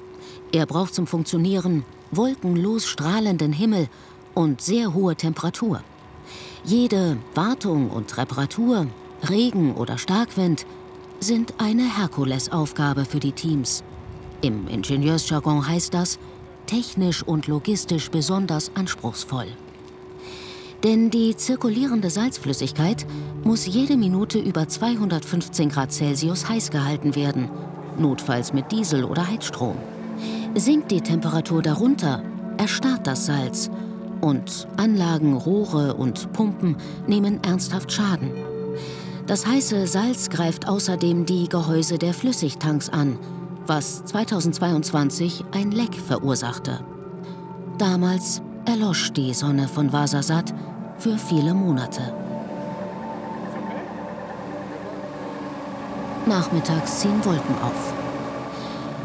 Er braucht zum Funktionieren wolkenlos strahlenden Himmel und sehr hohe Temperatur. Jede Wartung und Reparatur, Regen oder Starkwind sind eine Herkulesaufgabe für die Teams. Im Ingenieursjargon heißt das technisch und logistisch besonders anspruchsvoll. Denn die zirkulierende Salzflüssigkeit muss jede Minute über 215 Grad Celsius heiß gehalten werden, notfalls mit Diesel oder Heizstrom. Sinkt die Temperatur darunter, erstarrt das Salz und Anlagen, Rohre und Pumpen nehmen ernsthaft Schaden. Das heiße Salz greift außerdem die Gehäuse der Flüssigtanks an, was 2022 ein Leck verursachte. Damals erlosch die Sonne von Vasasat für viele Monate. Nachmittags ziehen Wolken auf.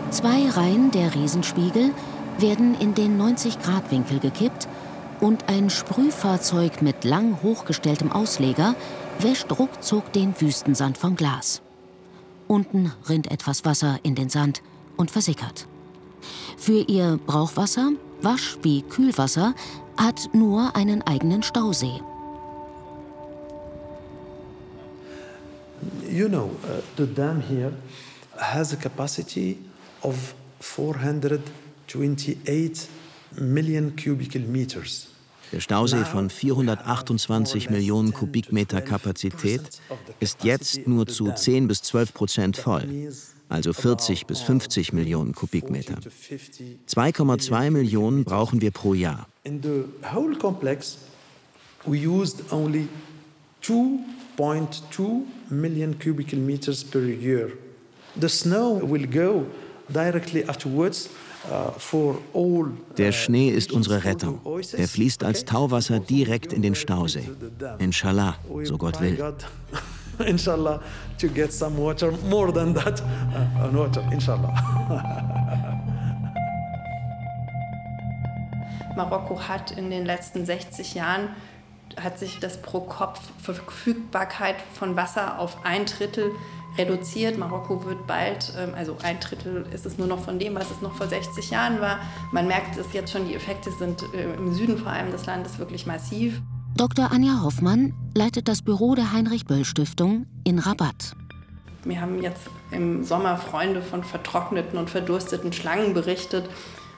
Zwei Reihen der Riesenspiegel werden in den 90-Grad-Winkel gekippt und ein Sprühfahrzeug mit lang hochgestelltem Ausleger wäscht ruckzuck den Wüstensand vom Glas. Unten rinnt etwas Wasser in den Sand und versickert. Für ihr Brauchwasser, Wasch- wie Kühlwasser hat nur einen eigenen Stausee. You know, uh, the dam here has a capacity of 428 million cubical meters. Der Stausee von 428 Millionen Kubikmeter Kapazität ist jetzt nur zu 10 bis 12 Prozent voll, also 40 bis 50 Millionen Kubikmeter. 2,2 Millionen brauchen wir pro Jahr. In the whole complex, we used only 2.2 million cubical meters per year. The snow will go directly afterwards uh, Der Schnee ist unsere Rettung. Er fließt als Tauwasser direkt in den Stausee. Inshallah, so Gott will. (laughs) (laughs) Inshallah, to get some water, more than that, (laughs) uh, water, inshallah. (laughs) Marokko hat in den letzten 60 Jahren hat sich das Pro-Kopf-Verfügbarkeit von Wasser auf ein Drittel reduziert. Marokko wird bald, ähm, also ein Drittel ist es nur noch von dem, was es noch vor 60 Jahren war. Man merkt es jetzt schon, die Effekte sind äh, im Süden vor allem des Landes wirklich massiv. Dr. Anja Hoffmann leitet das Büro der Heinrich-Böll-Stiftung in Rabat. Wir haben jetzt im Sommer Freunde von vertrockneten und verdursteten Schlangen berichtet,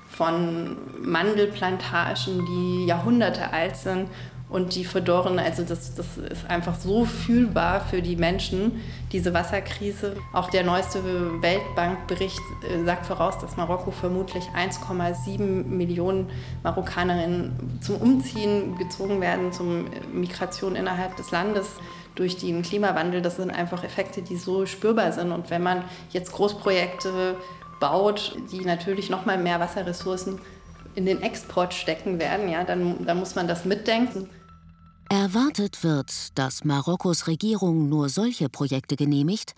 von Mandelplantagen, die Jahrhunderte alt sind und die verdorren. Also das, das ist einfach so fühlbar für die Menschen, diese Wasserkrise. Auch der neueste Weltbankbericht äh, sagt voraus, dass Marokko vermutlich 1,7 Millionen Marokkanerinnen zum Umziehen gezogen werden, zum Migration innerhalb des Landes durch den Klimawandel. Das sind einfach Effekte, die so spürbar sind. Und wenn man jetzt Großprojekte baut, die natürlich noch mal mehr Wasserressourcen in den Export stecken werden, ja, dann, dann muss man das mitdenken. Erwartet wird, dass Marokkos Regierung nur solche Projekte genehmigt,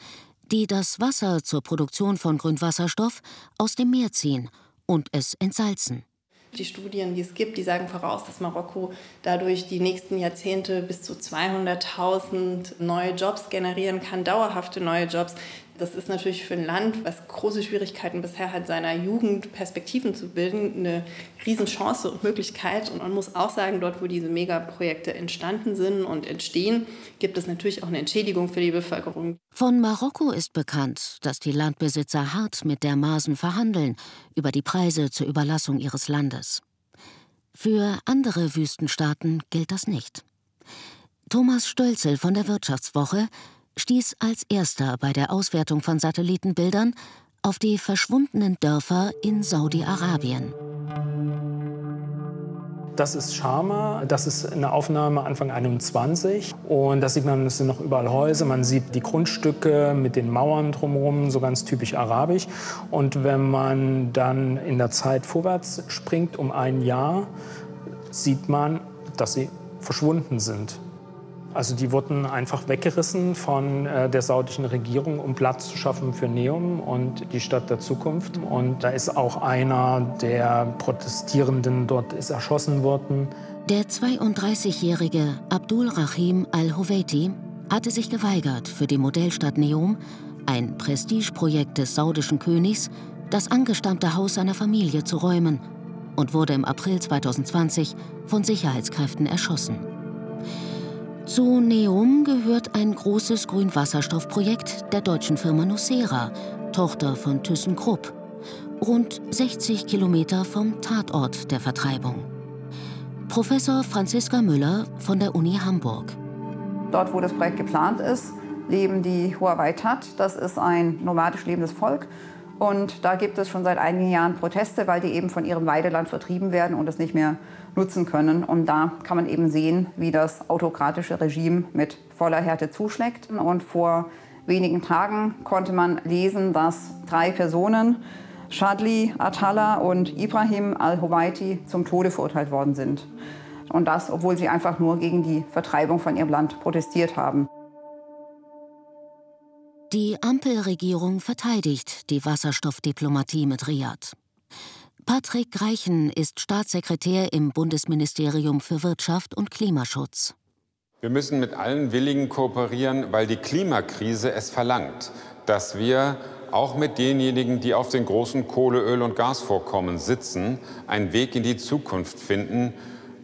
die das Wasser zur Produktion von Grünwasserstoff aus dem Meer ziehen und es entsalzen. Die Studien, die es gibt, die sagen voraus, dass Marokko dadurch die nächsten Jahrzehnte bis zu 200.000 neue Jobs generieren kann, dauerhafte neue Jobs, Das ist natürlich für ein Land, was große Schwierigkeiten bisher hat, seiner Jugend Perspektiven zu bilden, eine Riesenchance und Möglichkeit. Und man muss auch sagen, dort, wo diese Megaprojekte entstanden sind und entstehen, gibt es natürlich auch eine Entschädigung für die Bevölkerung. Von Marokko ist bekannt, dass die Landbesitzer hart mit der Masen verhandeln über die Preise zur Überlassung ihres Landes. Für andere Wüstenstaaten gilt das nicht. Thomas Stölzel von der Wirtschaftswoche stieß als erster bei der Auswertung von Satellitenbildern auf die verschwundenen Dörfer in Saudi-Arabien. Das ist Sharma, das ist eine Aufnahme Anfang 21 und da sieht man, es sind noch überall Häuser, man sieht die Grundstücke mit den Mauern drumherum, so ganz typisch arabisch. Und wenn man dann in der Zeit vorwärts springt um ein Jahr, sieht man, dass sie verschwunden sind. Also die wurden einfach weggerissen von äh, der saudischen Regierung, um Platz zu schaffen für Neum und die Stadt der Zukunft. Und da ist auch einer der Protestierenden dort ist erschossen worden. Der 32-jährige Abdul Rahim al-Howeiti hatte sich geweigert, für die Modellstadt Neum, ein Prestigeprojekt des saudischen Königs, das angestammte Haus seiner Familie zu räumen und wurde im April 2020 von Sicherheitskräften erschossen. Zu Neum gehört ein großes Grünwasserstoffprojekt der deutschen Firma Nucera, Tochter von ThyssenKrupp, rund 60 Kilometer vom Tatort der Vertreibung. Professor Franziska Müller von der Uni Hamburg. Dort, wo das Projekt geplant ist, leben die Huawei-Tat. Das ist ein nomadisch lebendes Volk. Und da gibt es schon seit einigen Jahren Proteste, weil die eben von ihrem Weideland vertrieben werden und es nicht mehr nutzen können. Und da kann man eben sehen, wie das autokratische Regime mit voller Härte zuschlägt. Und vor wenigen Tagen konnte man lesen, dass drei Personen, Shadli Atala und Ibrahim al-Huwaiti, zum Tode verurteilt worden sind. Und das, obwohl sie einfach nur gegen die Vertreibung von ihrem Land protestiert haben. Die Ampelregierung verteidigt die Wasserstoffdiplomatie mit Riad. Patrick Reichen ist Staatssekretär im Bundesministerium für Wirtschaft und Klimaschutz. Wir müssen mit allen Willigen kooperieren, weil die Klimakrise es verlangt, dass wir auch mit denjenigen, die auf den großen Kohle-, Öl- und Gasvorkommen sitzen, einen Weg in die Zukunft finden.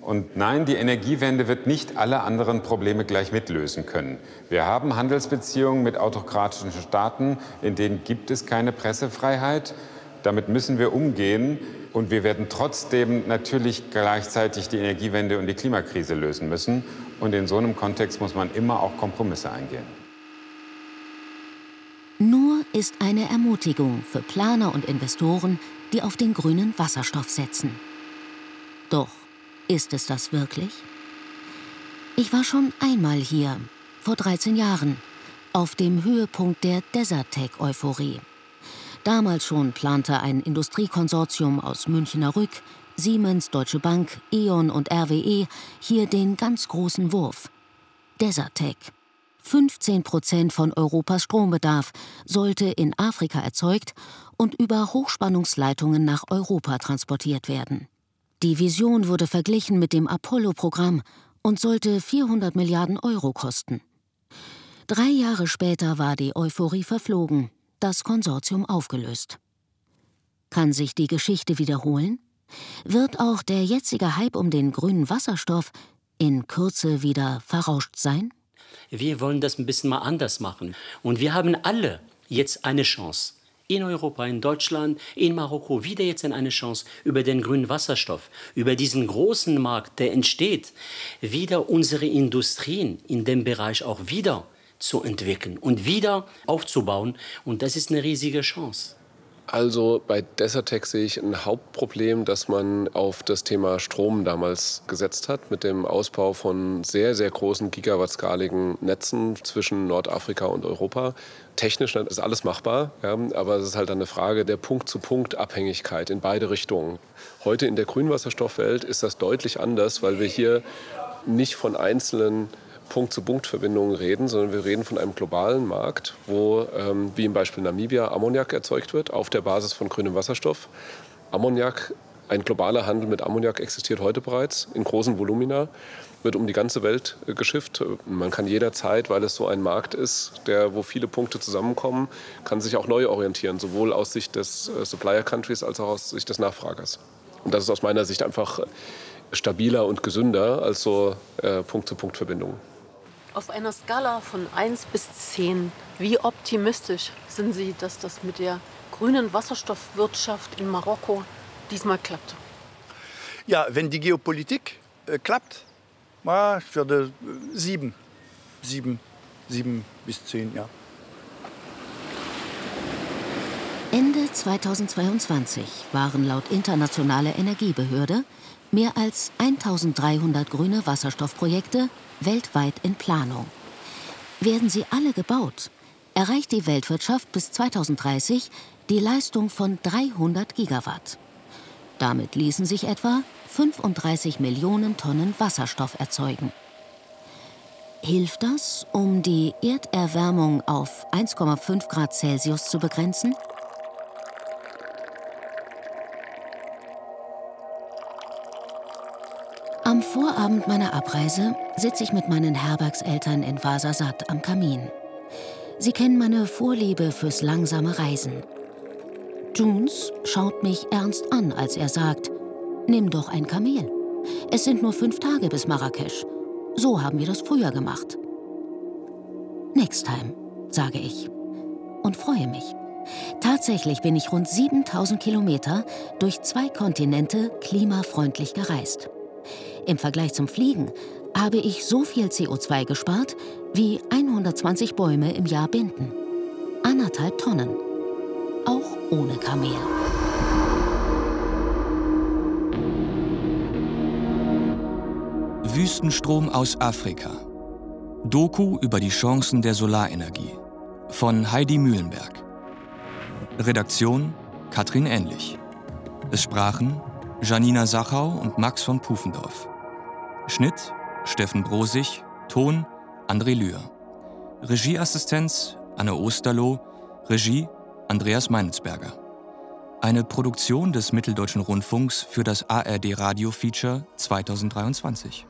Und nein, die Energiewende wird nicht alle anderen Probleme gleich mitlösen können. Wir haben Handelsbeziehungen mit autokratischen Staaten, in denen gibt es keine Pressefreiheit. Damit müssen wir umgehen. Und wir werden trotzdem natürlich gleichzeitig die Energiewende und die Klimakrise lösen müssen. Und in so einem Kontext muss man immer auch Kompromisse eingehen. Nur ist eine Ermutigung für Planer und Investoren, die auf den grünen Wasserstoff setzen. Doch ist es das wirklich? Ich war schon einmal hier, vor 13 Jahren, auf dem Höhepunkt der Desertec-Euphorie. Damals schon plante ein Industriekonsortium aus Münchner Rück, Siemens, Deutsche Bank, E.ON und RWE hier den ganz großen Wurf. Desertec. 15 Prozent von Europas Strombedarf sollte in Afrika erzeugt und über Hochspannungsleitungen nach Europa transportiert werden. Die Vision wurde verglichen mit dem Apollo-Programm und sollte 400 Milliarden Euro kosten. Drei Jahre später war die Euphorie verflogen das Konsortium aufgelöst. Kann sich die Geschichte wiederholen? Wird auch der jetzige Hype um den grünen Wasserstoff in Kürze wieder verrauscht sein? Wir wollen das ein bisschen mal anders machen. Und wir haben alle jetzt eine Chance. In Europa, in Deutschland, in Marokko wieder jetzt eine Chance über den grünen Wasserstoff, über diesen großen Markt, der entsteht, wieder unsere Industrien in dem Bereich auch wieder zu entwickeln und wieder aufzubauen. Und das ist eine riesige Chance. Also bei Desertec sehe ich ein Hauptproblem, dass man auf das Thema Strom damals gesetzt hat, mit dem Ausbau von sehr, sehr großen gigawattskaligen Netzen zwischen Nordafrika und Europa. Technisch ist alles machbar, ja, aber es ist halt eine Frage der Punkt-zu-Punkt-Abhängigkeit in beide Richtungen. Heute in der Grünwasserstoffwelt ist das deutlich anders, weil wir hier nicht von einzelnen Punkt-zu-Punkt-Verbindungen reden, sondern wir reden von einem globalen Markt, wo, ähm, wie im Beispiel Namibia, Ammoniak erzeugt wird auf der Basis von grünem Wasserstoff. Ammoniak Ein globaler Handel mit Ammoniak existiert heute bereits in großen Volumina, wird um die ganze Welt äh, geschifft. Man kann jederzeit, weil es so ein Markt ist, der, wo viele Punkte zusammenkommen, kann sich auch neu orientieren, sowohl aus Sicht des äh, Supplier Countries als auch aus Sicht des Nachfragers. Und das ist aus meiner Sicht einfach stabiler und gesünder als so äh, Punkt-zu-Punkt-Verbindungen. Auf einer Skala von 1 bis 10, wie optimistisch sind Sie, dass das mit der grünen Wasserstoffwirtschaft in Marokko diesmal klappt? Ja, wenn die Geopolitik äh, klappt, ja, ich würde äh, sieben, sieben, sieben bis zehn, ja. Ende 2022 waren laut internationaler Energiebehörde mehr als 1300 grüne Wasserstoffprojekte weltweit in Planung. Werden sie alle gebaut, erreicht die Weltwirtschaft bis 2030 die Leistung von 300 Gigawatt. Damit ließen sich etwa 35 Millionen Tonnen Wasserstoff erzeugen. Hilft das, um die Erderwärmung auf 1,5 Grad Celsius zu begrenzen? Am Vorabend meiner Abreise sitze ich mit meinen Herbergseltern in Vasasat am Kamin. Sie kennen meine Vorliebe fürs langsame Reisen. Junes schaut mich ernst an, als er sagt, nimm doch ein Kamel. Es sind nur fünf Tage bis Marrakesch. So haben wir das früher gemacht. Next time, sage ich und freue mich. Tatsächlich bin ich rund 7000 Kilometer durch zwei Kontinente klimafreundlich gereist. Im Vergleich zum Fliegen habe ich so viel CO2 gespart, wie 120 Bäume im Jahr binden. Anderthalb Tonnen. Auch ohne Kamel. Wüstenstrom aus Afrika. Doku über die Chancen der Solarenergie. Von Heidi Mühlenberg. Redaktion Katrin Ähnlich. Es sprachen Janina Sachau und Max von Pufendorf. Schnitt Steffen Brosig, Ton André Lühr. Regieassistenz Anne Osterloh, Regie Andreas Meinelsberger. Eine Produktion des Mitteldeutschen Rundfunks für das ARD Radio Feature 2023.